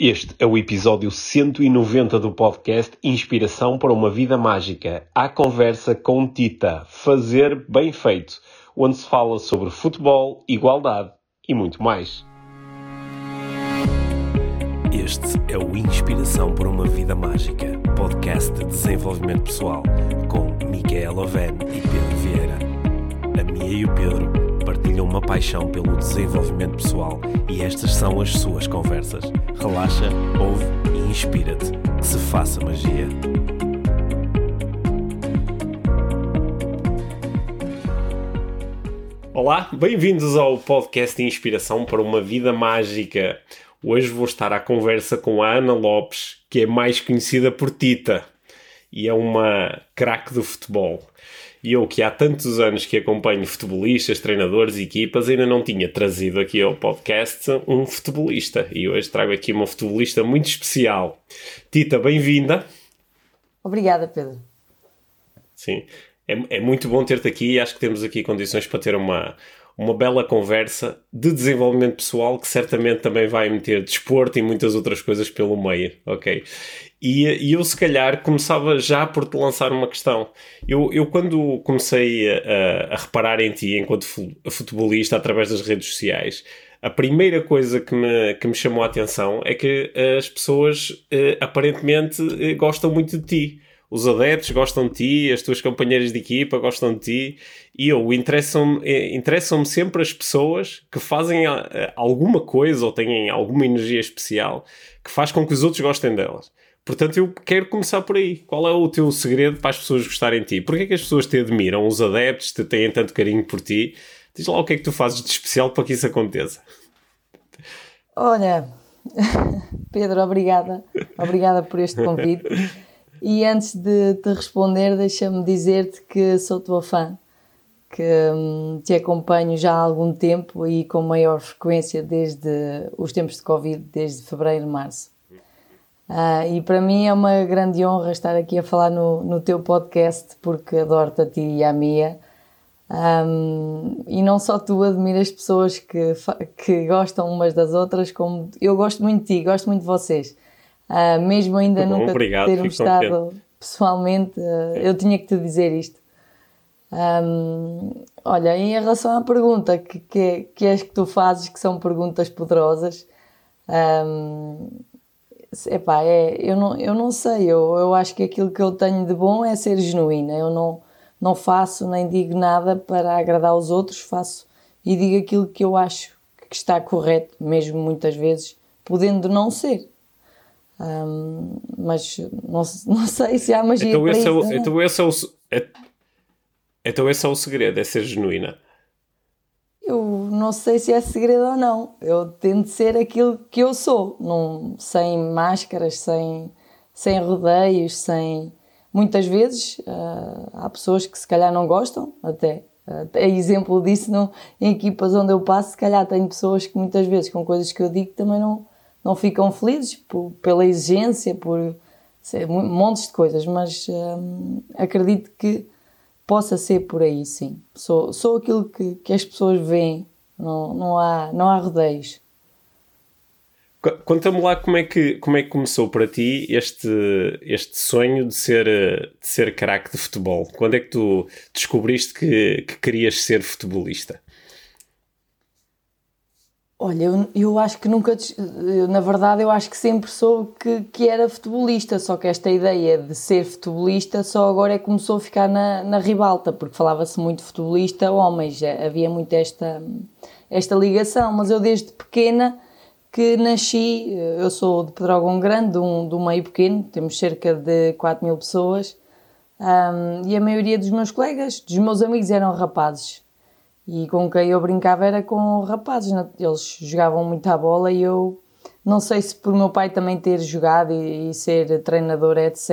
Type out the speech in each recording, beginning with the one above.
Este é o episódio 190 do podcast Inspiração para uma Vida Mágica. A conversa com Tita, Fazer Bem Feito, onde se fala sobre futebol, igualdade e muito mais. Este é o Inspiração para uma Vida Mágica, podcast de desenvolvimento pessoal, com Micaela Oven e Pedro Vieira. A Mia e o Pedro partilham uma paixão pelo desenvolvimento pessoal e estas são as suas conversas. Relaxa, ouve e inspira-te. Que se faça magia. Olá, bem-vindos ao podcast de Inspiração para uma Vida Mágica. Hoje vou estar à conversa com a Ana Lopes, que é mais conhecida por Tita e é uma craque do futebol. E eu, que há tantos anos que acompanho futebolistas, treinadores e equipas, ainda não tinha trazido aqui ao podcast um futebolista. E hoje trago aqui uma futebolista muito especial. Tita, bem-vinda. Obrigada, Pedro. Sim, é, é muito bom ter-te aqui e acho que temos aqui condições para ter uma, uma bela conversa de desenvolvimento pessoal que certamente também vai meter desporto e muitas outras coisas pelo meio, ok? E, e, eu, se calhar, começava já por te lançar uma questão. Eu, eu quando comecei a, a reparar em ti enquanto futebolista através das redes sociais, a primeira coisa que me, que me chamou a atenção é que as pessoas eh, aparentemente eh, gostam muito de ti. Os adeptos gostam de ti, as tuas companheiras de equipa gostam de ti, e eu interessam-me eh, interessam sempre as pessoas que fazem alguma coisa ou têm alguma energia especial que faz com que os outros gostem delas. Portanto, eu quero começar por aí. Qual é o teu segredo para as pessoas gostarem de ti? Porquê é que as pessoas te admiram? Os adeptos te têm tanto carinho por ti? Diz lá o que é que tu fazes de especial para que isso aconteça. Olha, Pedro, obrigada. Obrigada por este convite. E antes de te responder, deixa-me dizer-te que sou tua fã, que hum, te acompanho já há algum tempo e com maior frequência desde os tempos de Covid, desde fevereiro, março. Uh, e para mim é uma grande honra estar aqui a falar no, no teu podcast, porque adoro-te a ti e a Mia. Um, e não só tu admiras pessoas que, que gostam umas das outras, como eu gosto muito de ti, gosto muito de vocês. Uh, mesmo ainda Bom, nunca obrigado, termos estado pessoalmente, uh, eu tinha que te dizer isto. Um, olha, em relação à pergunta que, que, que és que tu fazes, que são perguntas poderosas, um, epá, é, eu, não, eu não sei, eu, eu acho que aquilo que eu tenho de bom é ser genuína. Eu não, não faço nem digo nada para agradar os outros, faço e digo aquilo que eu acho que está correto, mesmo muitas vezes, podendo não ser. Um, mas não, não sei se há magia então esse isso. É o, então, esse é o, é, então esse é o segredo, é ser genuína. Não sei se é segredo ou não. Eu tento ser aquilo que eu sou, num, sem máscaras, sem, sem rodeios, sem. Muitas vezes uh, há pessoas que se calhar não gostam, até. Uh, é exemplo disso no, em equipas onde eu passo, se calhar tem pessoas que muitas vezes com coisas que eu digo também não, não ficam felizes por, pela exigência, por sei, montes de coisas, mas uh, acredito que possa ser por aí, sim. Sou, sou aquilo que, que as pessoas veem, não, não, há, não há rodeios. Conta-me lá como é, que, como é que começou para ti este, este sonho de ser, de ser craque de futebol. Quando é que tu descobriste que, que querias ser futebolista? Olha, eu, eu acho que nunca. Eu, na verdade, eu acho que sempre soube que, que era futebolista, só que esta ideia de ser futebolista só agora é que começou a ficar na, na ribalta, porque falava-se muito futebolista homens, havia muito esta, esta ligação, mas eu desde pequena que nasci, eu sou de Pedrógão Grande, de um, de um meio pequeno, temos cerca de 4 mil pessoas, um, e a maioria dos meus colegas, dos meus amigos eram rapazes. E com quem eu brincava era com rapazes, né? eles jogavam muito à bola e eu não sei se por meu pai também ter jogado e, e ser treinador, etc.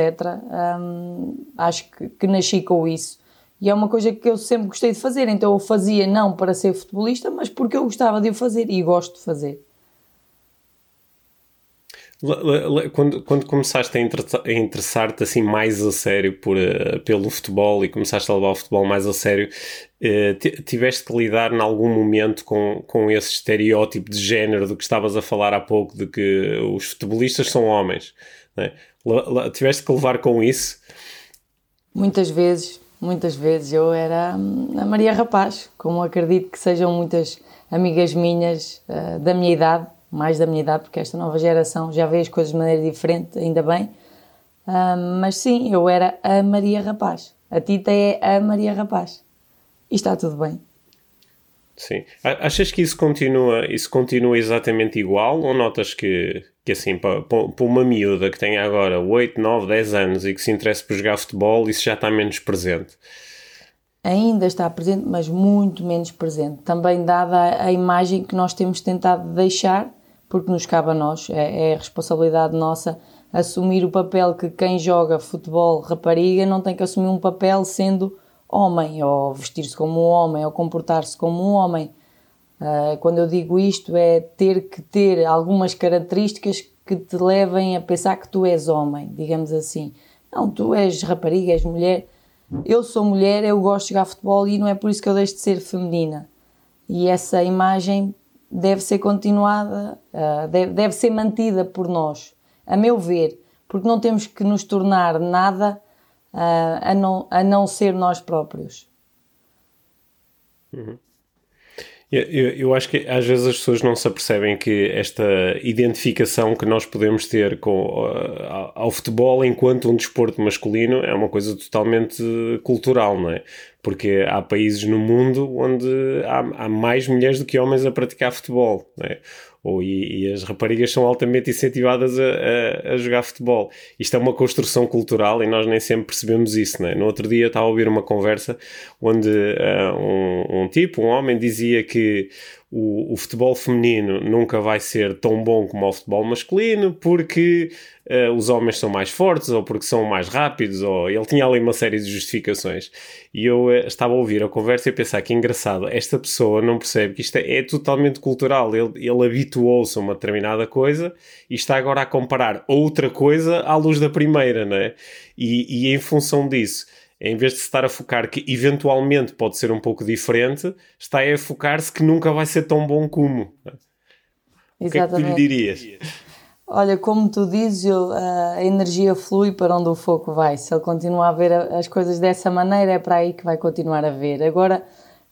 Hum, acho que, que, nasci com isso. E é uma coisa que eu sempre gostei de fazer, então eu fazia não para ser futebolista, mas porque eu gostava de o fazer e gosto de fazer. Quando, quando começaste a interessar-te assim mais a sério por, uh, pelo futebol e começaste a levar o futebol mais a sério, uh, tiveste que lidar em algum momento com, com esse estereótipo de género do que estavas a falar há pouco, de que os futebolistas são homens. Né? Tiveste que levar com isso? Muitas vezes, muitas vezes. Eu era hum, a Maria Rapaz, como acredito que sejam muitas amigas minhas uh, da minha idade mais da minha idade, porque esta nova geração já vê as coisas de maneira diferente, ainda bem. Uh, mas sim, eu era a Maria Rapaz. A Tita é a Maria Rapaz. E está tudo bem. Sim. Achas que isso continua, isso continua exatamente igual ou notas que, que assim, para, para uma miúda que tem agora 8, 9, 10 anos e que se interessa por jogar futebol, isso já está menos presente? Ainda está presente, mas muito menos presente. Também dada a imagem que nós temos tentado deixar porque nos cabe a nós, é, é responsabilidade nossa assumir o papel que quem joga futebol rapariga não tem que assumir um papel sendo homem, ou vestir-se como um homem, ou comportar-se como um homem. Uh, quando eu digo isto, é ter que ter algumas características que te levem a pensar que tu és homem, digamos assim. Não, tu és rapariga, és mulher. Eu sou mulher, eu gosto de jogar futebol e não é por isso que eu deixo de ser feminina. E essa imagem deve ser continuada, uh, deve, deve ser mantida por nós, a meu ver, porque não temos que nos tornar nada uh, a, não, a não ser nós próprios. Uhum. Eu, eu, acho que às vezes as pessoas não se apercebem que esta identificação que nós podemos ter com, uh, ao futebol enquanto um desporto masculino é uma coisa totalmente cultural, não é? Porque há países no mundo onde há, há mais mulheres do que homens a praticar futebol, não é? ou, e, e, as raparigas são altamente incentivadas a, a, a, jogar futebol. Isto é uma construção cultural e nós nem sempre percebemos isso. Né? No outro dia estava a ouvir uma conversa onde uh, um, um tipo, um homem, dizia que o, o, futebol feminino nunca vai ser tão bom como o futebol masculino porque uh, os homens são mais fortes ou porque são mais rápidos, ou ele tinha ali uma série de justificações. E eu uh, estava a ouvir a conversa e a pensar que engraçado, esta pessoa não percebe que isto é, é totalmente cultural. Ele, ele habituou-se a uma determinada coisa e está agora a comparar outra coisa à luz da primeira, não é? E, e em função disso em vez de se estar a focar que eventualmente pode ser um pouco diferente, está a focar-se que nunca vai ser tão bom como. O que é que tu lhe dirias? Olha, como tu dizes, eu, a energia flui para onde o foco vai. Se ele continuar a ver as coisas dessa maneira, é para aí que vai continuar a ver. Agora,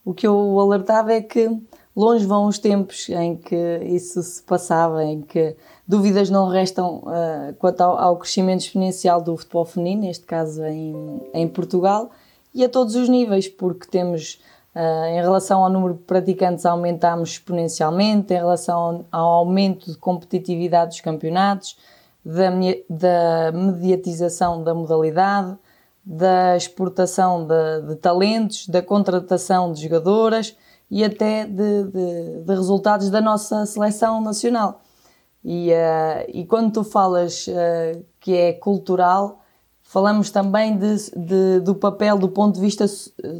o que eu alertava é que longe vão os tempos em que isso se passava, em que dúvidas não restam uh, quanto ao, ao, crescimento exponencial do futebol feminino, neste caso em, em Portugal, e a todos os níveis, porque temos Uh, em relação ao número de praticantes, aumentámos exponencialmente, em relação ao, aumento de competitividade dos campeonatos, da, da mediatização da modalidade, da exportação de, de, talentos, da contratação de jogadoras e até de, de, de resultados da nossa seleção nacional. E, uh, e quando tu falas uh, que é cultural, falamos também de, de, do papel do ponto de vista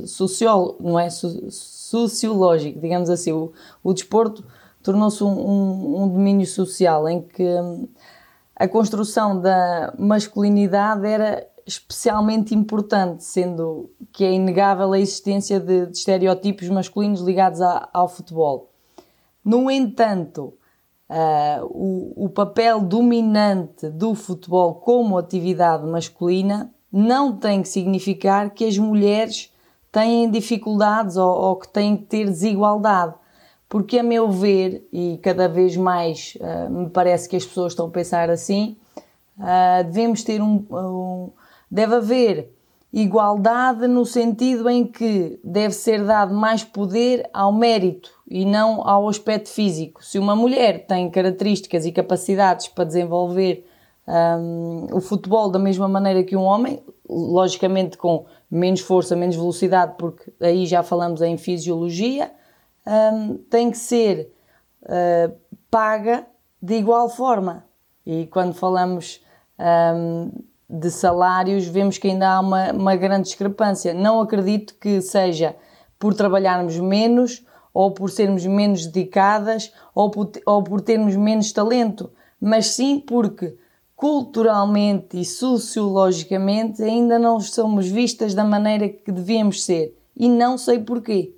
social, não é? sociológico, digamos assim. O, o desporto tornou-se um, um, um, domínio social em que hum, a construção da masculinidade era especialmente importante, sendo que é inegável a existência de, de estereótipos masculinos ligados a, ao futebol. No entanto, Uh, o, o, papel dominante do futebol como atividade masculina não tem que significar que as mulheres têm dificuldades ou, ou que têm que ter desigualdade. Porque, a meu ver, e cada vez mais uh, me parece que as pessoas estão a pensar assim, uh, devemos ter um, um. Deve haver igualdade no sentido em que deve ser dado mais poder ao mérito e não ao aspecto físico. Se uma mulher tem características e capacidades para desenvolver um, o futebol da mesma maneira que um homem, logicamente com menos força, menos velocidade, porque aí já falamos em fisiologia, um, tem que ser uh, paga de igual forma. E quando falamos um, de salários, vemos que ainda há uma, uma grande discrepância. Não acredito que seja por trabalharmos menos ou por sermos menos dedicadas ou por, ou por termos menos talento, mas sim porque culturalmente e sociologicamente ainda não somos vistas da maneira que devíamos ser. E não sei porquê.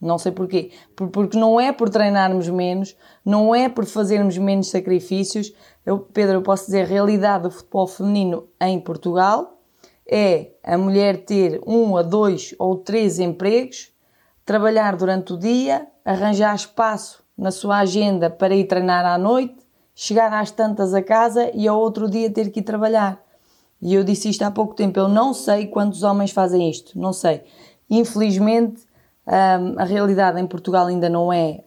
Não sei porquê. Porque não é por treinarmos menos, não é por fazermos menos sacrifícios. Eu, Pedro, eu posso dizer, a realidade do futebol feminino em Portugal é a mulher ter um a dois ou três empregos, trabalhar durante o dia, arranjar espaço na sua agenda para ir treinar à noite, chegar às tantas a casa e ao outro dia ter que ir trabalhar. E eu disse isto há pouco tempo, eu não sei quantos homens fazem isto, não sei. Infelizmente, um, a realidade em Portugal ainda não é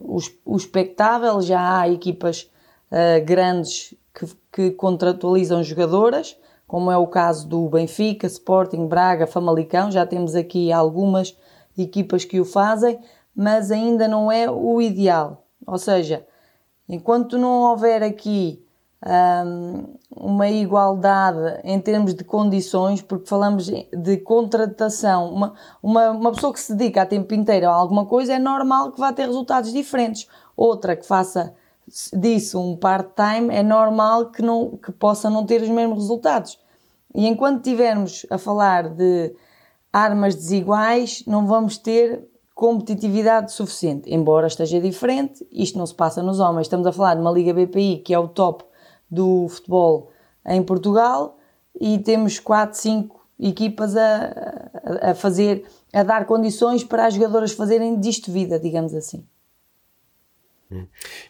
o, o expectável, já há equipas uh, grandes que, que, contratualizam jogadoras, como é o caso do Benfica, Sporting, Braga, Famalicão, já temos aqui algumas equipas que o fazem, mas ainda não é o ideal. Ou seja, enquanto não houver aqui um, uma igualdade em termos de condições, porque falamos de contratação, uma, uma, uma pessoa que se dedica a tempo inteiro a alguma coisa é normal que vá ter resultados diferentes. Outra que faça disso um part-time é normal que, não, que possa não ter os mesmos resultados. E enquanto estivermos a falar de armas desiguais, não vamos ter competitividade suficiente. Embora esteja diferente, isto não se passa nos homens. Estamos a falar de uma Liga BPI que é o top do futebol em Portugal e temos 4, 5 equipas a, a fazer, a dar condições para as jogadoras fazerem disto vida, digamos assim.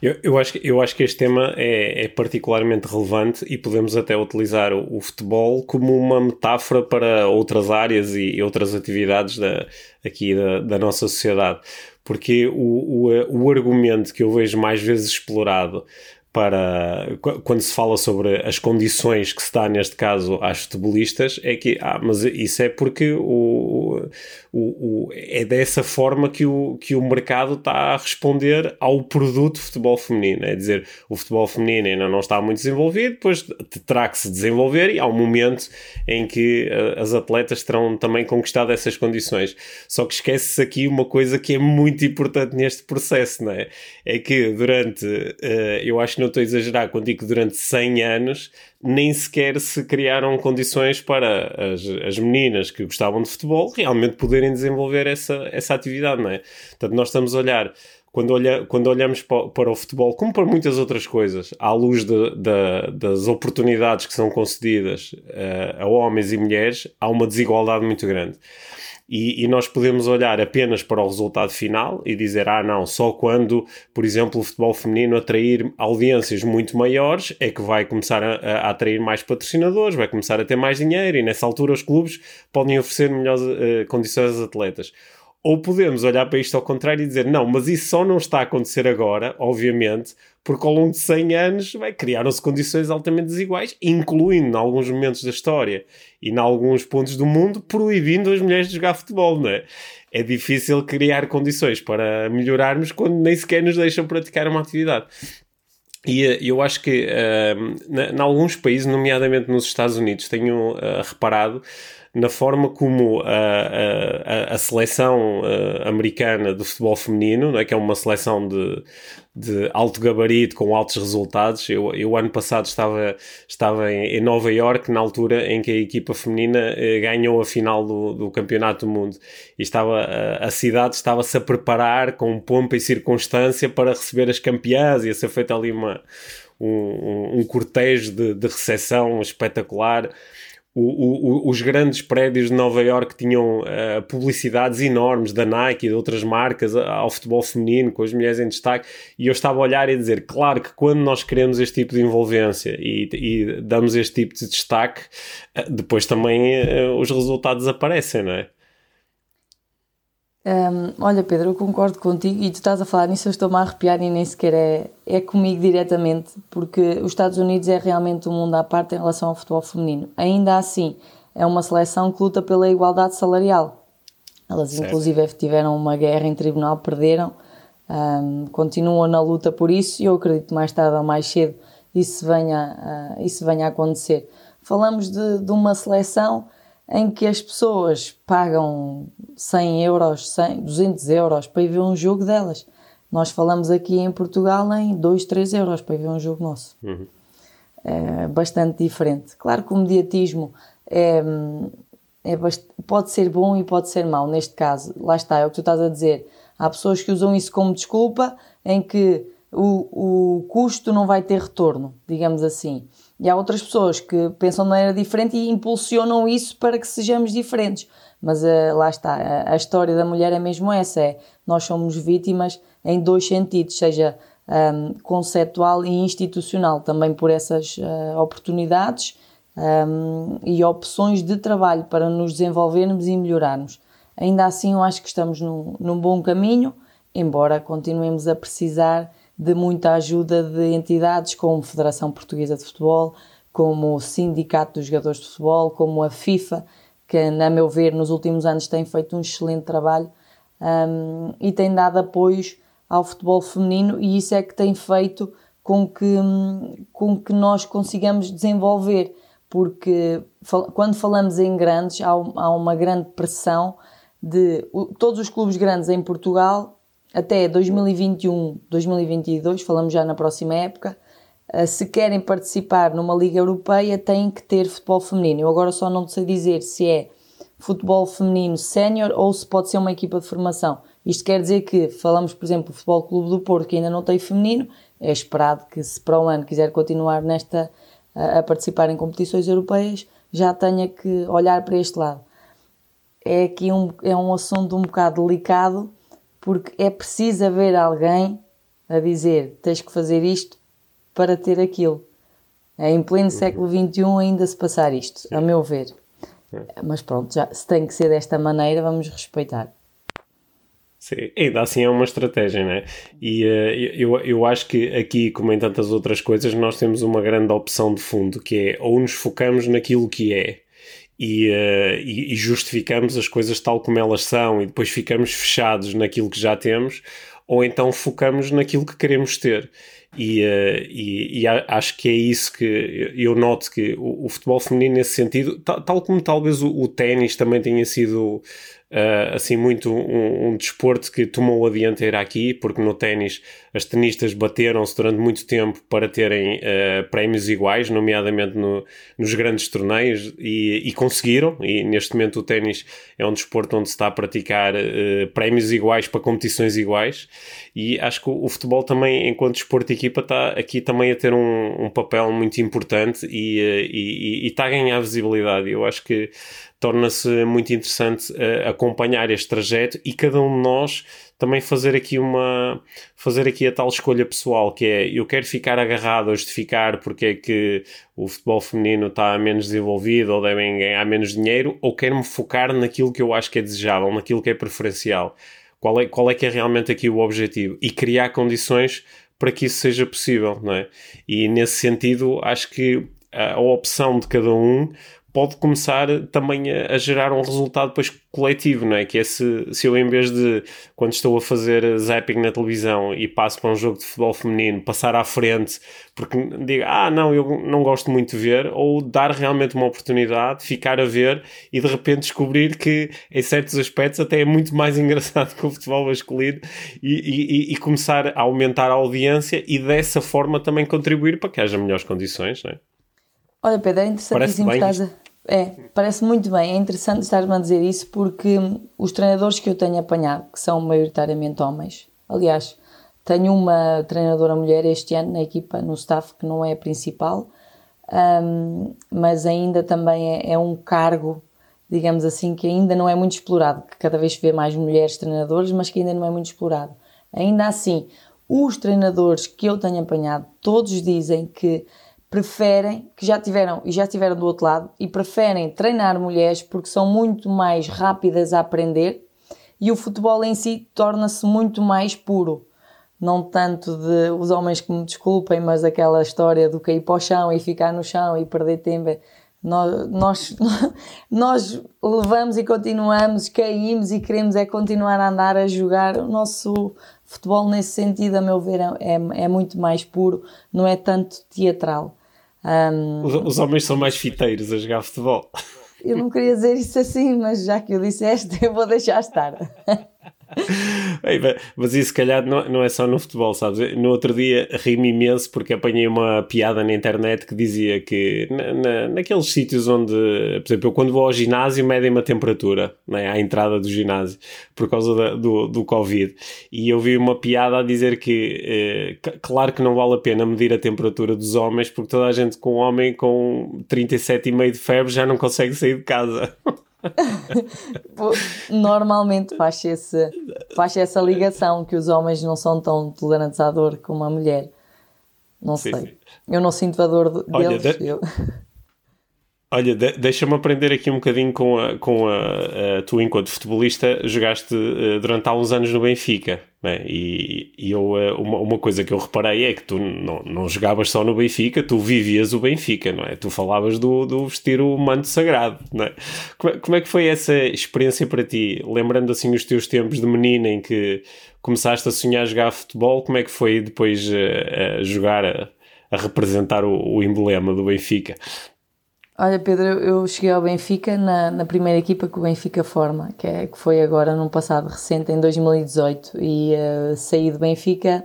Eu, eu, acho, eu acho que este tema é, é particularmente relevante e podemos até utilizar o, o, futebol como uma metáfora para outras áreas e, e outras atividades da, aqui da, da nossa sociedade. Porque o, o, o argumento que eu vejo mais vezes explorado para quando se fala sobre as condições que se dá neste caso às futebolistas é que ah, mas isso é porque o, o, o, é dessa forma que o, que o mercado está a responder ao produto futebol feminino é dizer, o futebol feminino ainda não está muito desenvolvido, depois terá que se desenvolver e há um momento em que uh, as atletas terão também conquistado essas condições só que esquece-se aqui uma coisa que é muito importante neste processo, não é? é que durante, uh, eu acho não estou a exagerar quando digo que durante 100 anos nem sequer se criaram condições para as, as meninas que gostavam de futebol realmente poderem desenvolver essa, essa atividade, não é? Portanto, nós estamos a olhar quando, olha, quando olhamos para, para, o futebol, como para muitas outras coisas, à luz de, de, das oportunidades que são concedidas uh, a homens e mulheres, há uma desigualdade muito grande. E, e, nós podemos olhar apenas para o resultado final e dizer, ah, não, só quando, por exemplo, o futebol feminino atrair audiências muito maiores é que vai começar a, a atrair mais patrocinadores, vai começar a ter mais dinheiro e nessa altura os clubes podem oferecer melhores uh, condições aos atletas. Ou podemos olhar para isto ao contrário e dizer, não, mas isso só não está a acontecer agora, obviamente, porque ao longo de 100 anos criaram-se condições altamente desiguais, incluindo em alguns momentos da história e em alguns pontos do mundo, proibindo as mulheres de jogar futebol, não é? É difícil criar condições para melhorarmos quando nem sequer nos deixam praticar uma atividade. E eh, eu acho que uh, em alguns países, nomeadamente nos Estados Unidos, tenho uh, reparado na forma como a, a, a seleção uh, americana de futebol feminino, é? que é uma seleção de, de alto gabarito, com altos resultados. Eu, eu ano passado estava, estava em, em Nova York, na altura em que a equipa feminina eh, ganhou a final do, do Campeonato do Mundo. E estava, a, a cidade estava-se a preparar com pompa e circunstância para receber as campeãs. Ia ser feita ali uma, um, um, um cortejo de, de recepção espetacular o, o, os grandes prédios de Nova York tinham uh, publicidades enormes da Nike e de outras marcas ao futebol feminino, com as mulheres em destaque, e eu estava a olhar e a dizer, claro que quando nós queremos este tipo de envolvência e, e damos este tipo de destaque, uh, depois também uh, os resultados aparecem, não é? Um, olha, Pedro, eu concordo contigo e tu estás a falar nisso, eu estou-me a arrepiar e nem sequer é, é comigo diretamente, porque os Estados Unidos é realmente um mundo à parte em relação ao futebol feminino. Ainda assim, é uma seleção que luta pela igualdade salarial. Elas, certo. inclusive, tiveram uma guerra em tribunal, perderam, um, continuam na luta por isso e eu acredito que mais tarde ou mais cedo isso venha, uh, isso venha a acontecer. Falamos de, de uma seleção em que as pessoas pagam 100 euros, 100, 200 euros para ir ver um jogo delas. Nós falamos aqui em Portugal em 2, 3 euros para ver um jogo nosso. Uhum. É bastante diferente. Claro que o mediatismo é, é pode ser bom e pode ser mau neste caso. Lá está, é o que tu estás a dizer. Há pessoas que usam isso como desculpa em que o, o custo não vai ter retorno, digamos assim. E há outras pessoas que pensam de maneira diferente e impulsionam isso para que sejamos diferentes. Mas uh, lá está, a, a, história da mulher é mesmo essa: é nós somos vítimas em dois sentidos, seja um, conceptual e institucional, também por essas uh, oportunidades um, e opções de trabalho para nos desenvolvermos e melhorarmos. Ainda assim, eu acho que estamos num, num bom caminho, embora continuemos a precisar de muita ajuda de entidades como a Federação Portuguesa de Futebol, como o Sindicato dos Jogadores de Futebol, como a FIFA, que, a meu ver, nos últimos anos tem feito um excelente trabalho um, e tem dado apoios ao futebol feminino, e isso é que tem feito com que, com que nós consigamos desenvolver, porque quando falamos em grandes, há uma grande pressão de todos os clubes grandes em Portugal até 2021, 2022, falamos já na próxima época, eh, se querem participar numa Liga Europeia, têm que ter futebol feminino. Eu agora só não sei dizer se é futebol feminino sénior ou se pode ser uma equipa de formação. Isto quer dizer que, falamos, por exemplo, do Futebol Clube do Porto, que ainda não tem feminino, é esperado que, se para o ano quiser continuar nesta a, a participar em competições europeias, já tenha que olhar para este lado. É aqui um, é um assunto um bocado delicado porque é preciso haver alguém a dizer tens que fazer isto para ter aquilo. É em pleno uhum. século XXI ainda se passar isto, Sim. a meu ver. Mas pronto, já, se tem que ser desta maneira, vamos respeitar. Sim, ainda assim é uma estratégia, né? E uh, eu, eu acho que aqui, como em tantas outras coisas, nós temos uma grande opção de fundo, que é ou nos focamos naquilo que é e, uh, e, e, justificamos as coisas tal como elas são e depois ficamos fechados naquilo que já temos, ou então focamos naquilo que queremos ter. E, uh, e, acho que é isso que eu noto que o, o futebol feminino nesse sentido, tal, tal como talvez o, o ténis também tenha sido uh, assim muito um, um, desporto que tomou a dianteira aqui, porque no ténis as tenistas bateram-se durante muito tempo para terem uh, prémios iguais, nomeadamente no, nos grandes torneios, e, e, conseguiram, e neste momento o ténis é um desporto onde se está a praticar uh, prémios iguais para competições iguais, e acho que o, o, futebol também, enquanto desporto de equipa, está aqui também a ter um, um papel muito importante e, e, e, está a ganhar visibilidade. Eu acho que torna-se muito interessante uh, acompanhar este trajeto e cada um de nós também fazer aqui uma fazer aqui a tal escolha pessoal que é eu quero ficar agarrado a justificar porque é que o futebol feminino está menos desenvolvido ou devem ganhar menos dinheiro ou quero me focar naquilo que eu acho que é desejável naquilo que é preferencial qual é, qual é que é realmente aqui o objetivo e criar condições para que isso seja possível não é? e nesse sentido acho que a opção de cada um pode começar também a, a, gerar um resultado depois coletivo, não é? Que é se, se eu em vez de, quando estou a fazer zapping na televisão e passo para um jogo de futebol feminino, passar à frente porque digo, ah não, eu não gosto muito de ver, ou dar realmente uma oportunidade, ficar a ver e de repente descobrir que em certos aspectos até é muito mais engraçado que o futebol masculino e, e, e começar a aumentar a audiência e dessa forma também contribuir para que haja melhores condições, não é? Olha, Pedro, é interessantíssimo estás a... É, parece muito bem. É interessante estar-me a dizer isso porque os treinadores que eu tenho apanhado, que são maioritariamente homens, aliás, tenho uma treinadora mulher este ano na equipa, no staff, que não é a principal, um, mas ainda também é, é, um cargo, digamos assim, que ainda não é muito explorado, que cada vez vê mais mulheres treinadoras, mas que ainda não é muito explorado. Ainda assim, os treinadores que eu tenho apanhado, todos dizem que preferem, que já tiveram e já estiveram do outro lado, e preferem treinar mulheres porque são muito mais rápidas a aprender e o futebol em si torna-se muito mais puro. Não tanto de os homens que me desculpem, mas aquela história do cair para o chão e ficar no chão e perder tempo. Nós, nós, nós levamos e continuamos, caímos e queremos é continuar a andar a jogar. O nosso futebol, nesse sentido, a meu ver, é, é muito mais puro, não é tanto teatral. Um, os, os, homens são mais fiteiros a jogar futebol. Eu não queria dizer isso assim, mas já que o disseste, eu vou deixar estar. mas isso se calhar não, não é só no futebol, sabes? No outro dia ri-me imenso porque apanhei uma piada na internet que dizia que na, na, naqueles sítios onde, por exemplo, eu quando vou ao ginásio medem-me a temperatura né, à entrada do ginásio por causa da, do, do Covid. E eu vi uma piada a dizer que eh, claro que não vale a pena medir a temperatura dos homens porque toda a gente com um homem com 37,5 de febre já não consegue sair de casa. Normalmente faz, esse, faz essa ligação que os homens não são tão tolerantes à dor como a mulher. Não sei. Sim. Eu não sinto a dor deles. Olha, de... eu... Olha, de, deixa-me aprender aqui um bocadinho com a, com a, a tu, enquanto futebolista, jogaste uh, durante alguns anos no Benfica, e, e eu, uh, uma, uma coisa que eu reparei é que tu não, não jogavas só no Benfica, tu vivias o Benfica, não é? Tu falavas do, do vestir o manto sagrado, não é? Como, como é que foi essa experiência para ti? Lembrando assim os teus tempos de menina em que começaste a sonhar jogar futebol, como é que foi depois uh, a jogar, a, a representar o, o emblema do Benfica? Olha, Pedro, eu cheguei ao Benfica na, na primeira equipa que o Benfica forma, que, é, que foi agora num passado recente, em 2018, e uh, saí do Benfica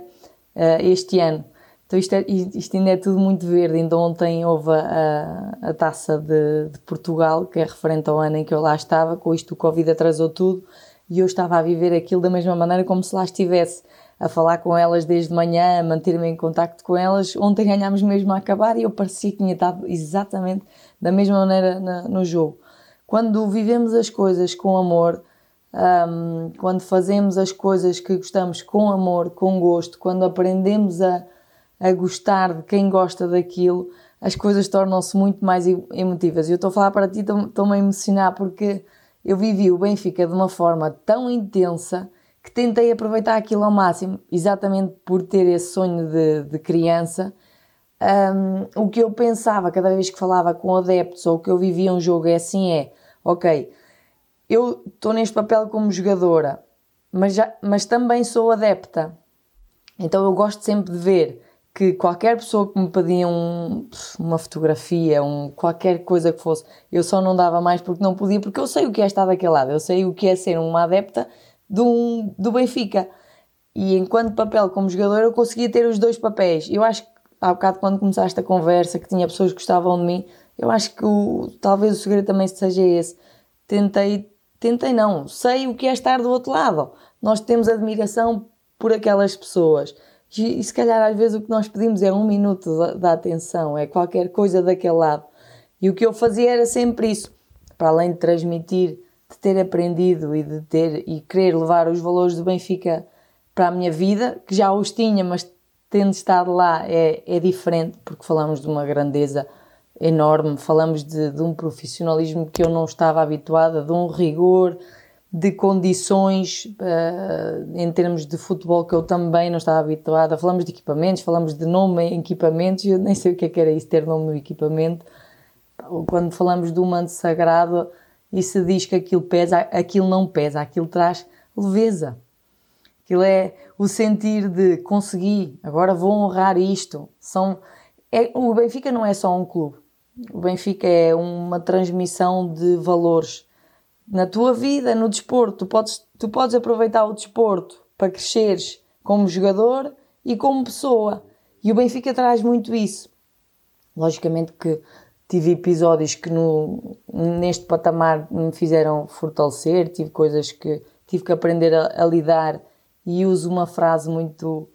uh, este ano. Então isto, é, isto, ainda é tudo muito verde. Ainda ontem houve a, a taça de, de, Portugal, que é referente ao ano em que eu lá estava. Com isto o Covid atrasou tudo e eu estava a viver aquilo da mesma maneira como se lá estivesse a falar com elas desde manhã, a manter-me em contacto com elas. Ontem ganhámos mesmo a acabar e eu parecia que tinha estado exatamente da mesma maneira na, no jogo. Quando vivemos as coisas com amor, um, quando fazemos as coisas que gostamos com amor, com gosto, quando aprendemos a, a gostar de quem gosta daquilo, as coisas tornam-se muito mais emotivas. E eu estou a falar para ti, estou-me a emocionar porque eu vivi o Benfica de uma forma tão intensa que tentei aproveitar aquilo ao máximo, exatamente por ter esse sonho de, de criança. Um, o que eu pensava cada vez que falava com adeptos ou que eu vivia um jogo é assim: é ok, eu estou neste papel como jogadora, mas, já, mas também sou adepta. Então eu gosto sempre de ver que qualquer pessoa que me pedia um, uma fotografia, um, qualquer coisa que fosse, eu só não dava mais porque não podia, porque eu sei o que é estar daquele lado, eu sei o que é ser uma adepta do, do Benfica. E enquanto papel como jogador, eu conseguia ter os dois papéis. Eu acho que há bocado, quando começaste a conversa, que tinha pessoas que gostavam de mim, eu acho que o, talvez o segredo também seja esse. Tentei, tentei não, sei o que é estar do outro lado. Nós temos admiração por aquelas pessoas. E, e se calhar às vezes o que nós pedimos é um minuto da, da atenção, é qualquer coisa daquele lado. E o que eu fazia era sempre isso, para além de transmitir de ter aprendido e de ter e querer levar os valores do Benfica para a minha vida, que já os tinha, mas tendo estado lá é, é diferente, porque falamos de uma grandeza enorme, falamos de, de um profissionalismo que eu não estava habituada, de um rigor, de condições uh, em termos de futebol que eu também não estava habituada. Falamos de equipamentos, falamos de nome em equipamentos, eu nem sei o que é que era isso, ter nome no equipamento. Quando falamos do manto sagrado, e se diz que aquilo pesa, aquilo não pesa, aquilo traz leveza. Aquilo é o sentir de conseguir, agora vou honrar isto. São, é, o Benfica não é só um clube. O Benfica é uma transmissão de valores na tua vida, no desporto. Tu podes, tu podes aproveitar o desporto para cresceres como jogador e como pessoa. E o Benfica traz muito isso. Logicamente que tive episódios que no, neste patamar me fizeram fortalecer, tive coisas que tive que aprender a, a lidar e uso uma frase muito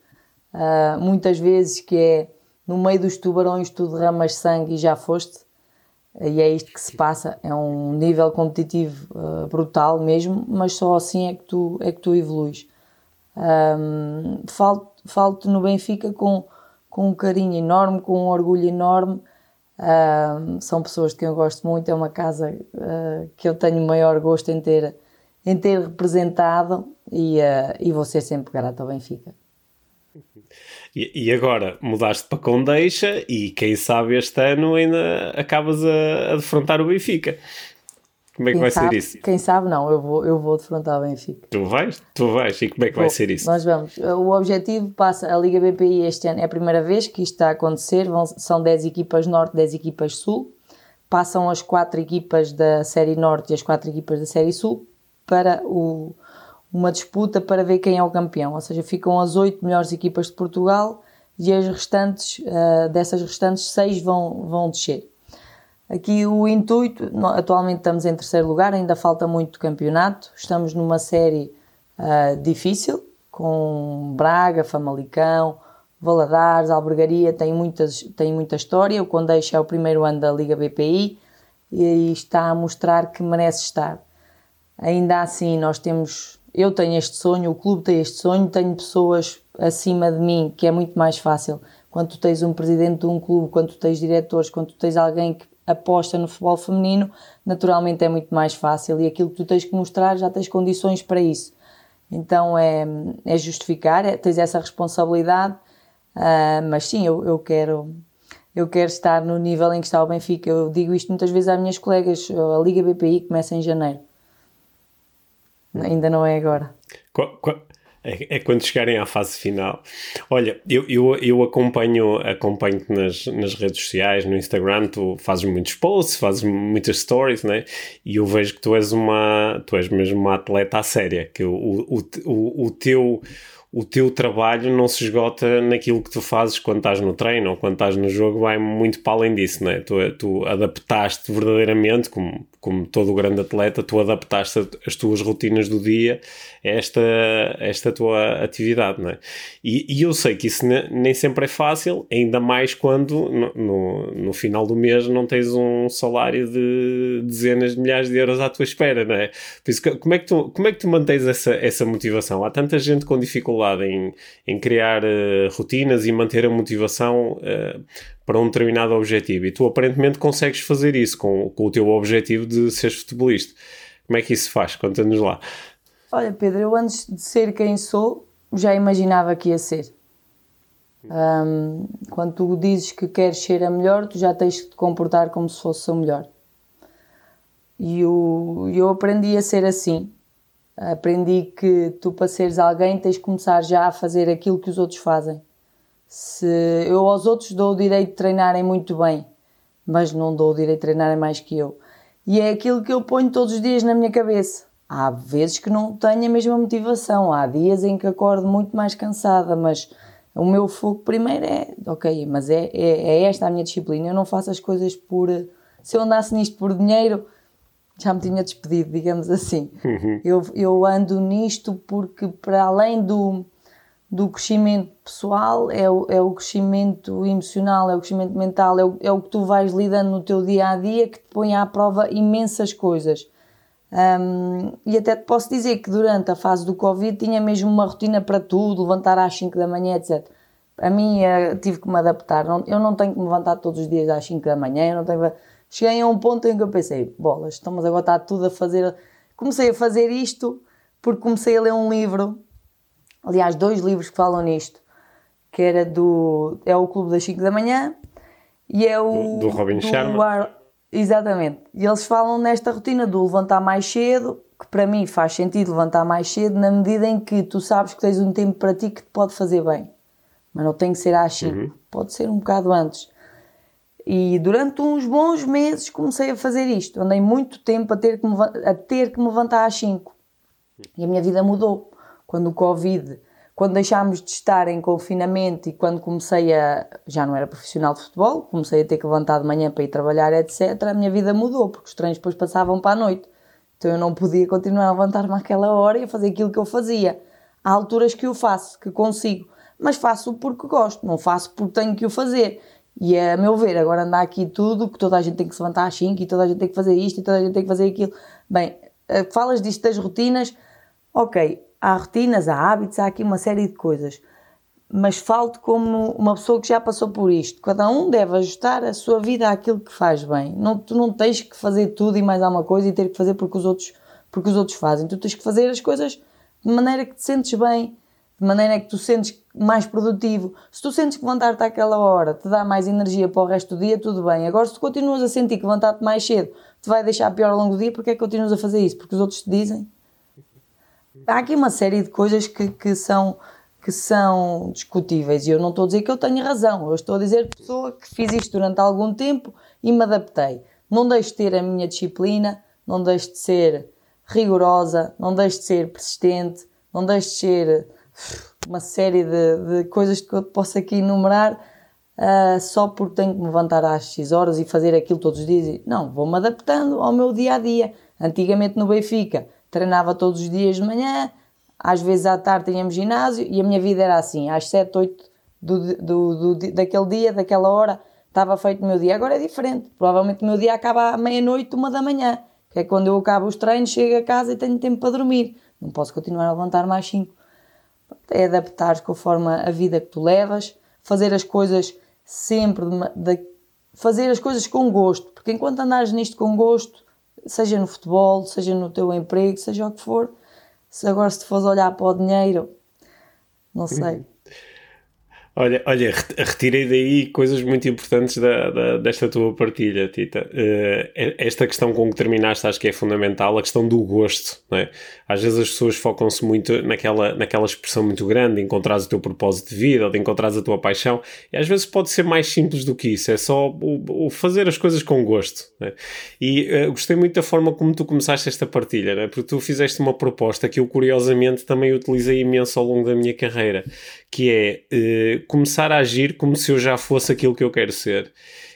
uh, muitas vezes que é no meio dos tubarões tu derramas sangue e já foste. E é isto que se passa é um nível competitivo uh, brutal mesmo mas só assim é que tu é que tu evoluís. Um, falto, falto no Benfica com com um carinho enorme com um orgulho enorme São pessoas de quem eu gosto muito, é uma casa uh, que eu tenho maior gosto em ter, em ter representado e, uh, e vou ser sempre grata ao Benfica. E, e, agora mudaste para Condeixa e quem sabe este ano ainda acabas a, a defrontar o Benfica. Como é que quem vai sabe, ser isso? Quem sabe não, eu vou, eu vou defrontar o Benfica. Tu vais? Tu vais. E como é que vai ser isso? Nós vamos. O objetivo passa, a Liga BPI este ano é a primeira vez que isto está a acontecer, Vão, são 10 equipas Norte, 10 equipas Sul, passam as 4 equipas da Série Norte e as 4 equipas da Série Sul para o, uma disputa para ver quem é o campeão, ou seja, ficam as oito melhores equipas de Portugal e as restantes, uh, dessas restantes, seis vão, vão descer. Aqui o intuito, atualmente estamos em terceiro lugar, ainda falta muito campeonato, estamos numa série uh, difícil, com Braga, Famalicão, Valadares, Albergaria, tem, muitas, tem muita história, o Condeixa é o primeiro ano da Liga BPI e está a mostrar que merece estar. Ainda assim, nós temos eu tenho este sonho, o clube tem este sonho, tenho pessoas acima de mim que é muito mais fácil. Quando tu tens um presidente de um clube, quando tu tens diretores, quando tu tens alguém que aposta no futebol feminino, naturalmente é muito mais fácil e aquilo que tu tens que mostrar já tens condições para isso. Então é, é justificar, é, tens essa responsabilidade, uh, mas sim, eu, eu quero eu quero estar no nível em que está o Benfica. Eu digo isto muitas vezes às minhas colegas, a Liga BPI começa em janeiro. Ainda não é agora. É, é quando chegarem à fase final. Olha, eu, eu, eu acompanho acompanho-te nas, nas redes sociais, no Instagram, tu fazes muitos posts, fazes muitas stories, né? E eu vejo que tu és uma, tu és mesmo uma atleta a séria, que o, o, o, o teu o teu trabalho não se esgota naquilo que tu fazes quando estás no treino ou quando estás no jogo, vai muito para além disso, né? Tu, tu adaptaste verdadeiramente, como, como todo grande atleta, tu adaptaste as tuas rotinas do dia a esta, esta tua atividade, né? E, e eu sei que isso nem sempre é fácil, ainda mais quando no, no, no, final do mês não tens um salário de dezenas de milhares de euros à tua espera, né? Por isso, como é que tu, como é que tu mantens essa, essa motivação? Há tanta gente com dificuldade em, em criar uh, rotinas e manter a motivação uh, para um determinado objetivo. E tu aparentemente consegues fazer isso com, com o teu objetivo de seres futebolista. Como é que isso se faz? Conta-nos lá. Olha, Pedro, eu antes de ser quem sou, já imaginava que ia ser. Um, quando tu dizes que queres ser a melhor, tu já tens que te comportar como se fosse o melhor. E eu, eu aprendi a ser assim. Aprendi que tu, para seres alguém, tens de começar já a fazer aquilo que os outros fazem. Se eu aos outros dou o direito de treinarem muito bem, mas não dou o direito de treinarem mais que eu. E é aquilo que eu ponho todos os dias na minha cabeça. Há vezes que não tenho a mesma motivação, há dias em que acordo muito mais cansada, mas o meu foco primeiro é, ok, mas é, é, é esta a minha disciplina. Eu não faço as coisas por. Se eu andasse nisto por dinheiro, já me tinha despedido, digamos assim. Uhum. Eu, eu ando nisto porque, para além do, do crescimento pessoal, é o, é o crescimento emocional, é o crescimento mental, é o, é o que tu vais lidando no teu dia a dia que te põe à prova imensas coisas. Um, e até te posso dizer que durante a fase do Covid tinha mesmo uma rotina para tudo, levantar às 5 da manhã, etc. A mim eh, tive que me adaptar. eu não tenho que me levantar todos os dias às 5 da manhã, eu não tenho que cheguei a um ponto em que eu pensei, bolas, estamos então, agora está tudo a fazer. Comecei a fazer isto porque comecei a ler um livro, aliás, dois livros que falam nisto, que era do. É o Clube das 5 da Manhã e é o. Do, do Robin do Sharma. Ar, exatamente. E eles falam nesta rotina do levantar mais cedo, que para mim faz sentido levantar mais cedo, na medida em que tu sabes que tens um tempo para ti que te pode fazer bem. Mas não tem que ser às 5, uhum. pode ser um bocado antes. E durante uns bons meses comecei a fazer isto. Andei muito tempo a ter que me, a ter que me levantar às 5. E a minha vida mudou. Quando o Covid, quando deixámos de estar em confinamento e quando comecei a. já não era profissional de futebol, comecei a ter que levantar de manhã para ir trabalhar, etc. A minha vida mudou, porque os treinos depois passavam para a noite. Então eu não podia continuar a levantar-me àquela hora e a fazer aquilo que eu fazia. Há alturas que eu faço, que consigo, mas faço porque gosto, não faço porque tenho que o fazer. E a meu ver, agora anda aqui tudo, que toda a gente tem que se levantar às 5 e toda a gente tem que fazer isto e toda a gente tem que fazer aquilo. Bem, eh, falas disto das rotinas, ok, há rotinas, há hábitos, há aqui uma série de coisas. Mas falo como uma pessoa que já passou por isto. Cada um deve ajustar a sua vida àquilo que faz bem. Não, tu não tens que fazer tudo e mais alguma coisa e ter que fazer porque os outros, porque os outros fazem. Tu tens que fazer as coisas de maneira que te sentes bem, de maneira que tu sentes mais produtivo. Se tu sentes que levantar-te àquela hora te dá mais energia para o resto do dia, tudo bem. Agora, se tu continuas a sentir que levantar-te mais cedo te vai deixar pior ao longo do dia, porque é que continuas a fazer isso? Porque os outros te dizem? Há aqui uma série de coisas que, que, são, que são discutíveis e eu não estou a dizer que eu tenho razão, eu estou a dizer pessoa que fiz isto durante algum tempo e me adaptei. Não deixo de ter a minha disciplina, não deixo de ser rigorosa, não deixes de ser persistente, não deixes de ser uma série de, de coisas que eu posso aqui enumerar uh, só porque tenho que me levantar às X horas e fazer aquilo todos os dias. Não, vou-me adaptando ao meu dia a dia. Antigamente no Benfica treinava todos os dias de manhã, às vezes à tarde tínhamos ginásio e a minha vida era assim, às 7, 8 do, do, do, daquele dia, daquela hora, estava feito o meu dia. Agora é diferente, provavelmente o meu dia acaba à meia-noite, uma da manhã, que é quando eu acabo os treinos, chego a casa e tenho tempo para dormir. Não posso continuar a levantar mais 5. É adaptar conforme a vida que tu levas, fazer as coisas sempre, de, de, fazer as coisas com gosto, porque enquanto andares nisto com gosto, seja no futebol, seja no teu emprego, seja o que for, se agora se tu fores olhar para o dinheiro, não sei. Olha, olha, retirei daí coisas muito importantes da, da, desta tua partilha, Tita. Uh, esta questão com que terminaste acho que é fundamental, a questão do gosto. Não é? Às vezes as pessoas focam-se muito naquela, naquela expressão muito grande, de encontrares o teu propósito de vida, ou de encontrares a tua paixão, e às vezes pode ser mais simples do que isso, é só o, o fazer as coisas com gosto. É? E uh, gostei muito da forma como tu começaste esta partilha, é? porque tu fizeste uma proposta que eu curiosamente também utilizei imenso ao longo da minha carreira, que é uh, começar a agir como se eu já fosse aquilo que eu quero ser.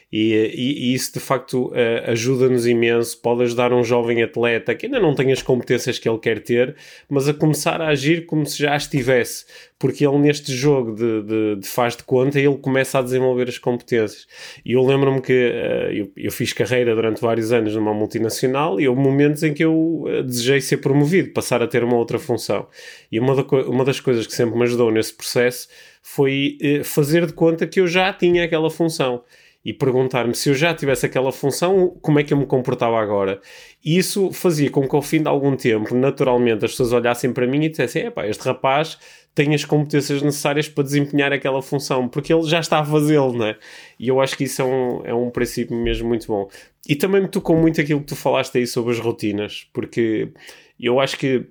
E, e, e isso de facto uh, ajuda-nos imenso. Pode ajudar um jovem atleta que ainda não tem as competências que ele quer ter, mas a começar a agir como se já estivesse, porque ele neste jogo de, de, de faz de conta ele começa a desenvolver as competências. E eu lembro-me que uh, eu, eu, fiz carreira durante vários anos numa multinacional e houve momentos em que eu uh, desejei ser promovido, passar a ter uma outra função. E uma, da, uma das coisas que sempre me ajudou nesse processo foi fazer de conta que eu já tinha aquela função e perguntar-me se eu já tivesse aquela função, como é que eu me comportava agora. E isso fazia com que ao fim de algum tempo, naturalmente, as pessoas olhassem para mim e dissessem: epá, este rapaz tem as competências necessárias para desempenhar aquela função, porque ele já está a fazê-lo, é? E eu acho que isso é um, é um princípio mesmo muito bom. E também me tocou muito aquilo que tu falaste aí sobre as rotinas, porque eu acho que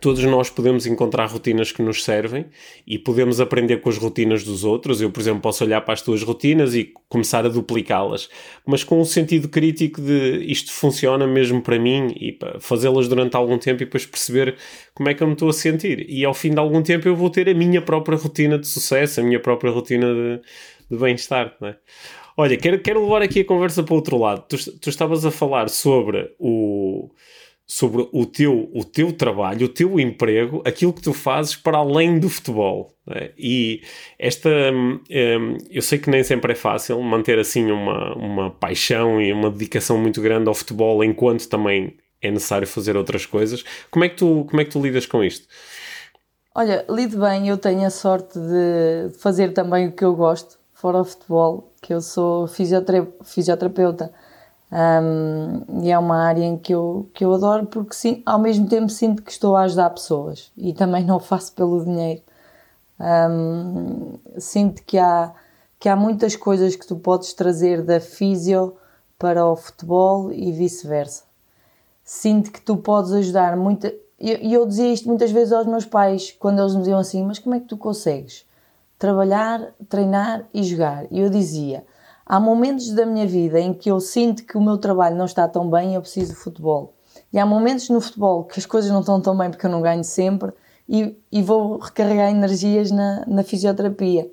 todos nós podemos encontrar rotinas que nos servem e podemos aprender com as rotinas dos outros. Eu, por exemplo, posso olhar para as tuas rotinas e começar a duplicá-las, mas com um sentido crítico de isto funciona mesmo para mim e fazê-las durante algum tempo e depois perceber como é que eu me estou a sentir. E ao fim de algum tempo eu vou ter a minha própria rotina de sucesso, a minha própria rotina de, de bem-estar. É? Olha, quero, quero levar aqui a conversa para o outro lado. Tu, tu estavas a falar sobre o sobre o teu, o teu trabalho, o teu emprego, aquilo que tu fazes para além do futebol. Né? E esta, um, eu sei que nem sempre é fácil manter assim uma, uma paixão e uma dedicação muito grande ao futebol, enquanto também é necessário fazer outras coisas. Como é que tu, como é que tu lidas com isto? Olha, lido bem, eu tenho a sorte de fazer também o que eu gosto, fora o futebol, que eu sou fisioterapeuta um, e é uma área em que eu, que eu adoro porque sim, ao mesmo tempo sinto que estou a ajudar pessoas e também não faço pelo dinheiro. Um, sinto que há, que há muitas coisas que tu podes trazer da físio para o futebol e vice-versa. Sinto que tu podes ajudar muito. E eu, eu dizia isto muitas vezes aos meus pais quando eles me diziam assim: Mas como é que tu consegues trabalhar, treinar e jogar? E eu dizia: Há momentos da minha vida em que eu sinto que o meu trabalho não está tão bem e eu preciso de futebol. E há momentos no futebol que as coisas não estão tão bem porque eu não ganho sempre e, e vou recarregar energias na, na fisioterapia.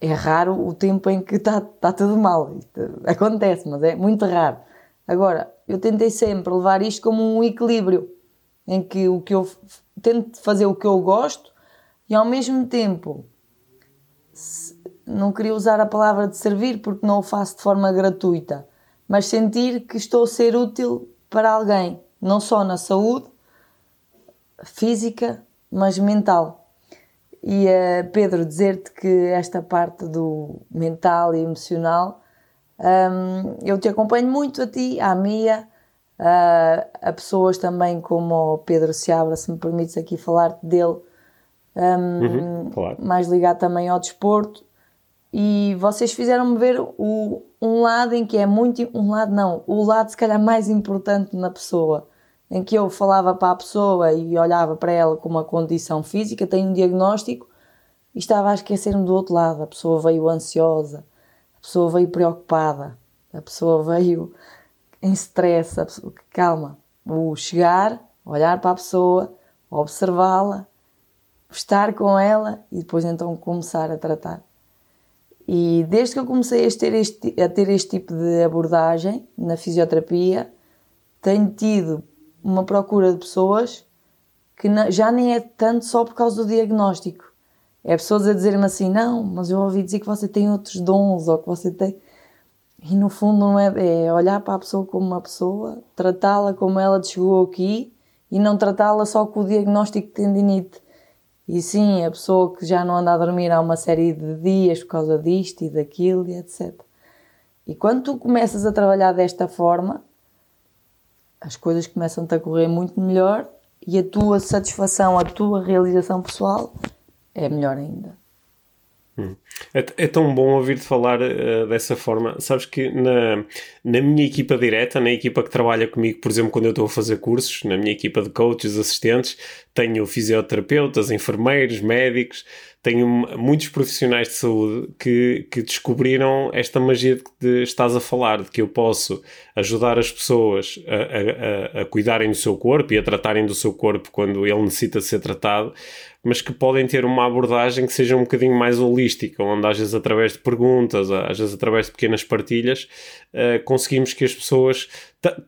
É raro o tempo em que está, está tudo mal. Acontece, mas é muito raro. Agora, eu tentei sempre levar isto como um equilíbrio em que o que eu tento fazer o que eu gosto e ao mesmo tempo não queria usar a palavra de servir porque não o faço de forma gratuita, mas sentir que estou a ser útil para alguém, não só na saúde física, mas mental. E uh, Pedro, dizer-te que esta parte do mental e emocional, um, eu te acompanho muito a ti, à Mia, uh, a pessoas também como o Pedro Seabra, se me permites aqui falar dele, um, uhum, claro. mais ligado também ao desporto, e vocês fizeram-me ver o, um lado em que é muito. Um lado não, o lado se calhar mais importante na pessoa. Em que eu falava para a pessoa e olhava para ela com uma condição física, tem um diagnóstico, e estava a esquecer-me do outro lado. A pessoa veio ansiosa, a pessoa veio preocupada, a pessoa veio em stress, pessoa, calma. o chegar, olhar para a pessoa, observá-la, estar com ela e depois então começar a tratar. E desde que eu comecei a ter este, a ter este tipo de abordagem na fisioterapia, tenho tido uma procura de pessoas que já nem é tanto só por causa do diagnóstico. É pessoas a dizer-me assim: não, mas eu ouvi dizer que você tem outros dons ou que você tem. E no fundo não é, é olhar para a pessoa como uma pessoa, tratá-la como ela chegou aqui e não tratá-la só com o diagnóstico de tendinite. E sim, a pessoa que já não anda a dormir há uma série de dias por causa disto e daquilo e etc. E quando tu começas a trabalhar desta forma, as coisas começam-te a correr muito melhor e a tua satisfação, a tua realização pessoal é melhor ainda. Hum. É, é, tão bom ouvir-te falar uh, dessa forma. Sabes que na, na minha equipa direta, na equipa que trabalha comigo, por exemplo, quando eu estou a fazer cursos, na minha equipa de coaches, assistentes, tenho fisioterapeutas, enfermeiros, médicos, tenho muitos profissionais de saúde que, que descobriram esta magia de que estás a falar, de que eu posso ajudar as pessoas a, a, a cuidarem do seu corpo e a tratarem do seu corpo quando ele necessita ser tratado, mas que podem ter uma abordagem que seja um bocadinho mais holística, onde às vezes através de perguntas, às vezes através de pequenas partilhas, uh, conseguimos que as pessoas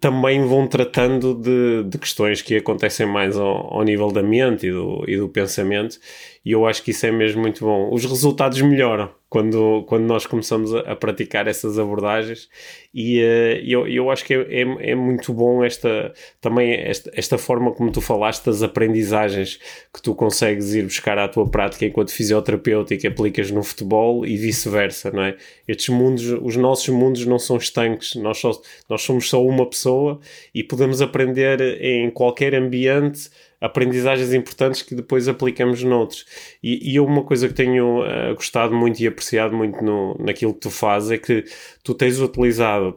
também vão tratando de, de, questões que acontecem mais ao, ao nível da mente e do, e do pensamento, e eu acho que isso é mesmo muito bom. Os resultados melhoram quando, quando nós começamos a, a praticar essas abordagens e uh, eu, eu acho que é, é, é, muito bom esta também esta, esta forma como tu falaste das aprendizagens que tu consegues ir buscar à tua prática enquanto fisioterapeuta e que aplicas no futebol e vice-versa, não é? Estes mundos, os nossos mundos não são estanques, nós, só, nós somos só uma pessoa e podemos aprender em qualquer ambiente aprendizagens importantes que depois aplicamos noutros. E, e uma coisa que tenho uh, gostado muito e apreciado muito no, naquilo que tu fazes é que tu tens utilizado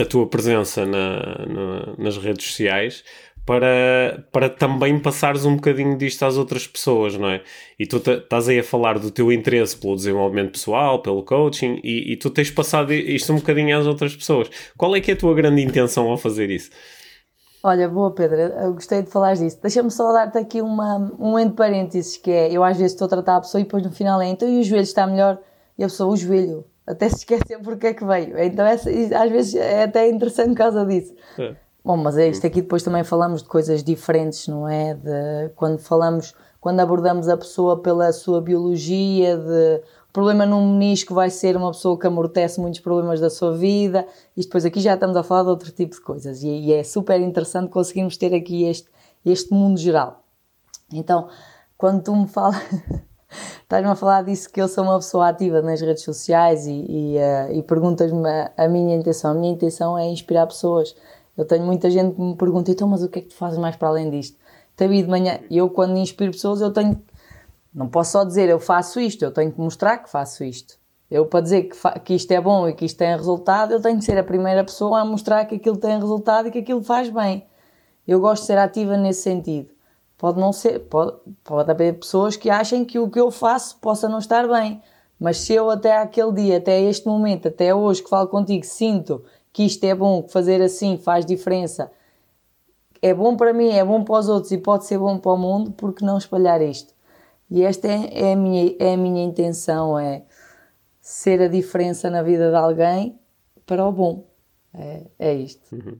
a tua presença na, na, nas redes sociais para, para também passares um bocadinho disto às outras pessoas, não é? E tu estás aí a falar do teu interesse pelo desenvolvimento pessoal, pelo coaching, e, e tu tens passado isto um bocadinho às outras pessoas. Qual é que é a tua grande intenção ao fazer isso? Olha, boa Pedro, eu gostei de falar disso. Deixa-me só dar-te aqui uma, um entre parênteses, que é, eu às vezes estou a tratar a pessoa e depois no final é, então e o joelho está melhor? E a pessoa, o joelho, até se esqueceu porque é que veio. Então essa, às vezes é até interessante por causa disso. É. Bom, mas é isto aqui depois também falamos de coisas diferentes, não é? De, quando falamos, quando abordamos a pessoa pela sua biologia, de problema num menisco vai ser uma pessoa que amortece muitos problemas da sua vida. E depois aqui já estamos a falar de outro tipo de coisas. E, e é super interessante conseguirmos ter aqui este, este mundo geral. Então, quando tu me falas, estás-me a falar disso que eu sou uma pessoa ativa nas redes sociais e, e, uh, e perguntas-me a, a, minha intenção. A minha intenção é inspirar pessoas. Eu tenho muita gente que me pergunta, então, mas o que é que tu fazes mais para além disto? Tabi de manhã, eu quando inspiro pessoas, eu tenho não posso só dizer eu faço isto, eu tenho que mostrar que faço isto. Eu, para dizer que, que isto é bom e que isto tem resultado, eu tenho que ser a primeira pessoa a mostrar que aquilo tem resultado e que aquilo faz bem. Eu gosto de ser ativa nesse sentido. Pode não ser, pode, pode haver pessoas que achem que o que eu faço possa não estar bem, mas se eu até aquele dia, até este momento, até hoje que falo contigo, sinto que isto é bom, que fazer assim faz diferença, é bom para mim, é bom para os outros e pode ser bom para o mundo, porque não espalhar isto? E esta é, é, a, minha, é a minha intenção, é ser a diferença na vida de alguém para o bom. É, é isto. Uhum.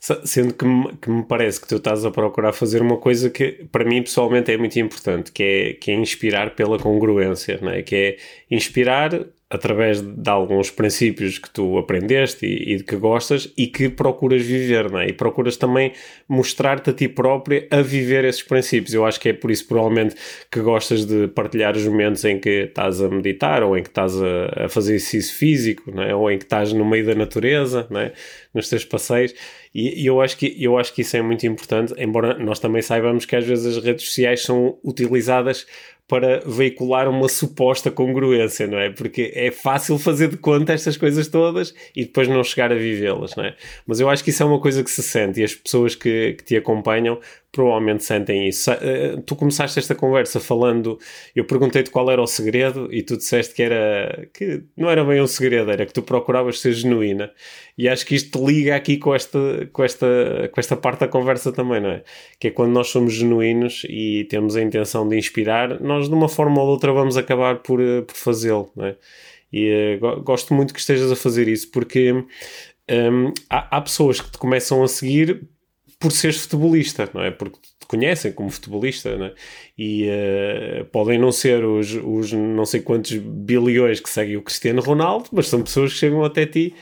Sendo que me, que me parece que tu estás a procurar fazer uma coisa que para mim pessoalmente é muito importante, que é, que é inspirar pela congruência, não é? que é inspirar através de alguns princípios que tu aprendeste e, e, que gostas e que procuras viver, não é? E procuras também mostrar-te a ti própria a viver esses princípios. Eu acho que é por isso, provavelmente, que gostas de partilhar os momentos em que estás a meditar ou em que estás a, a fazer exercício físico, não é? Ou em que estás no meio da natureza, não é? Nos teus passeios. E, e eu, acho que, eu acho que isso é muito importante, embora nós também saibamos que às vezes as redes sociais são utilizadas para veicular uma suposta congruência, não é? Porque é fácil fazer de conta estas coisas todas e depois não chegar a vivê-las, não é? Mas eu acho que isso é uma coisa que se sente e as pessoas que, que te acompanham provavelmente sentem isso. Uh, tu começaste esta conversa falando, eu perguntei-te qual era o segredo e tu disseste que era que não era bem um segredo, era que tu procuravas ser genuína. E acho que isto liga aqui com esta, com esta, com esta parte da conversa também, não é? Que é quando nós somos genuínos e temos a intenção de inspirar, nós de uma forma ou de outra vamos acabar por, eh, por fazê-lo, não é? E uh, gosto muito que estejas a fazer isso, porque um, há, há, pessoas que te começam a seguir por seres futebolista, não é? Porque te conhecem como futebolista, não é? E uh, podem não ser os, os não sei quantos bilhões que seguem o Cristiano Ronaldo, mas são pessoas que chegam até ti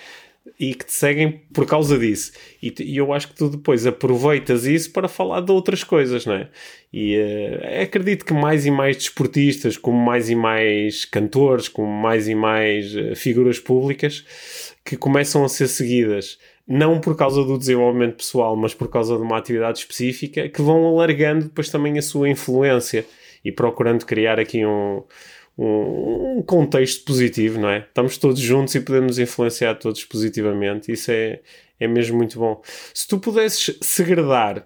e que te seguem por causa disso. E, e, eu acho que tu depois aproveitas isso para falar de outras coisas, não é? E uh, acredito que mais e mais desportistas, como mais e mais cantores, como mais e mais uh, figuras públicas, que começam a ser seguidas não por causa do desenvolvimento pessoal, mas por causa de uma atividade específica, que vão alargando depois também a sua influência e procurando criar aqui um, um, um, contexto positivo, não é? Estamos todos juntos e podemos influenciar todos positivamente. Isso é, é mesmo muito bom. Se tu pudesses segredar,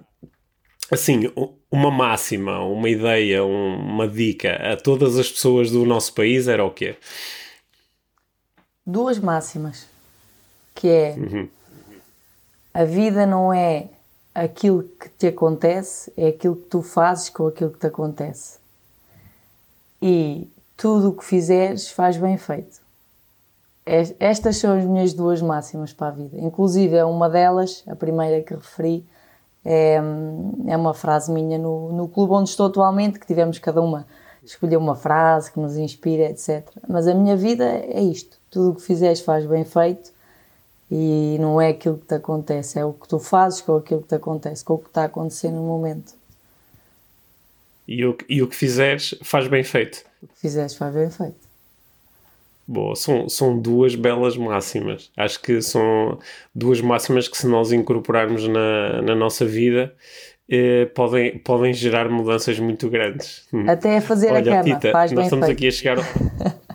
assim, uma máxima, uma ideia, uma dica a todas as pessoas do nosso país, era o quê? Duas máximas. Que é... Uhum. A vida não é aquilo que te acontece, é aquilo que tu fazes com aquilo que te acontece. E tudo o que fizeres faz bem feito. Estas são as minhas duas máximas para a vida. Inclusive, é uma delas, a primeira que referi, é, é uma frase minha no, no clube onde estou atualmente, que tivemos cada uma escolher uma frase que nos inspira, etc. Mas a minha vida é isto: tudo o que fizeres faz bem feito e não é aquilo que te acontece, é o que tu fazes com aquilo que te acontece, com o que está a acontecer no momento. E o, e o que fizeres faz bem feito. O que fizeres faz bem feito. Boa, são, são duas belas máximas. Acho que são duas máximas que, se nós incorporarmos na, na nossa vida, eh, podem, podem gerar mudanças muito grandes. Até fazer Olha, a cama, Tita, faz nós bem estamos feito. aqui a chegar.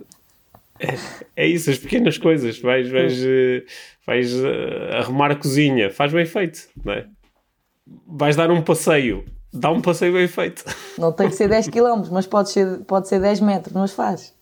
é, é, isso, as pequenas coisas. Vais, vais, eh, vais uh, arrumar a cozinha, faz bem feito, não é? Vais dar um passeio, dá um passeio bem feito. Não tem que ser 10 km, mas pode ser, pode ser 10 metros, mas faz.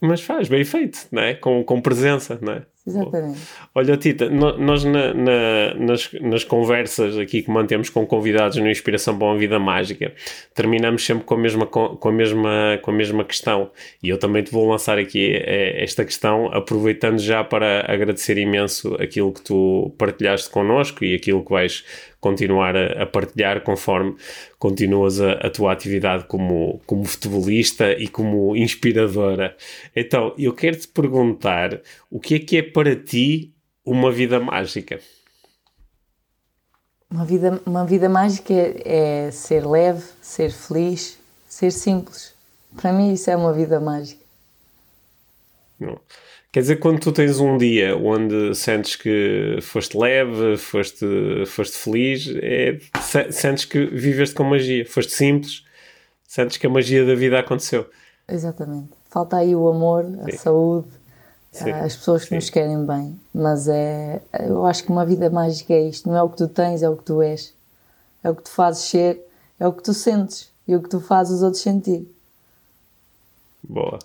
Mas faz, bem feito, não é? Com, com presença, não é? Exatamente. Olha, Tita, nós na, na, nas, nas conversas aqui que mantemos com convidados no Inspiração para uma Vida Mágica, terminamos sempre com a, mesma, com, a mesma, com a mesma questão. E eu também te vou lançar aqui eh, esta questão, aproveitando já para agradecer imenso aquilo que tu partilhaste connosco e aquilo que vais continuar a, a partilhar conforme continuas a, a, tua atividade como, como futebolista e como inspiradora. Então, eu quero te perguntar o que é que é para ti uma vida mágica? Uma vida, uma vida mágica é, é ser leve, ser feliz, ser simples. Para mim, isso é uma vida mágica. Não. Quer dizer, quando tu tens um dia onde sentes que foste leve, foste, foste feliz, é, sentes que viveste com magia, foste simples, sentes que a magia da vida aconteceu. Exatamente. Falta aí o amor, a Sim. saúde, Sim. as pessoas que Sim. nos querem bem. Mas é, eu acho que uma vida mágica é isto: não é o que tu tens, é o que tu és. É o que tu fazes ser, é o que tu sentes e o que tu fazes os outros sentir. Boa.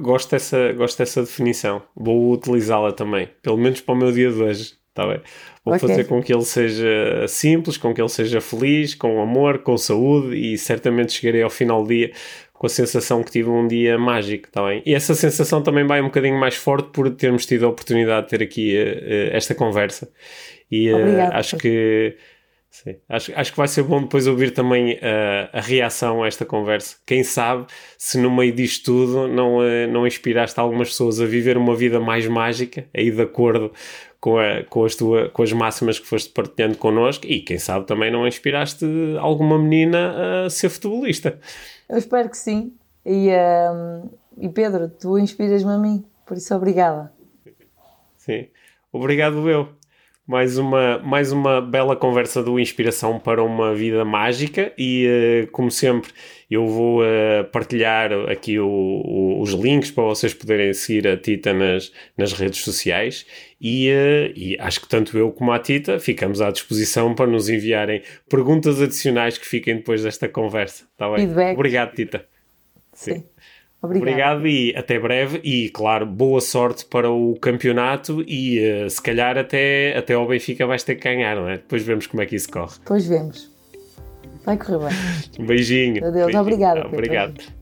Gosto dessa, gosto dessa definição. Vou utilizá-la também, pelo menos para o meu dia de hoje. Tá bem? Vou okay. fazer com que ele seja simples, com que ele seja feliz, com amor, com saúde e certamente chegarei ao final do dia com a sensação que tive um dia mágico, tá bem? E essa sensação também vai um bocadinho mais forte por termos tido a oportunidade de ter aqui uh, esta conversa. E uh, acho que Sim. Acho, acho que vai ser bom depois ouvir também uh, a reação a esta conversa. Quem sabe se no meio disto tudo não, não inspiraste algumas pessoas a viver uma vida mais mágica, aí de acordo com, a, com, as tua, com as máximas que foste partilhando connosco e quem sabe também não inspiraste alguma menina a ser futebolista. Eu espero que sim. E, uh, e Pedro, tu inspiras-me a mim, por isso obrigada. Sim, obrigado eu mais uma, mais uma bela conversa do Inspiração para uma Vida Mágica e, uh, como sempre, eu vou uh, partilhar aqui o, o, os links para vocês poderem seguir a Tita nas, nas redes sociais e, uh, e, acho que tanto eu como a Tita ficamos à disposição para nos enviarem perguntas adicionais que fiquem depois desta conversa. Tá bem? Obrigado, Tita. Sim. Sim. Obrigado. Obrigado e até breve. E, claro, boa sorte para o campeonato e uh, se calhar até, até ao Benfica vais ter que ganhar, não é? Depois vemos como é que isso corre. Depois vemos. Vai correr bem. Um beijinho. Adeus, beijinho. Obrigado. Obrigado.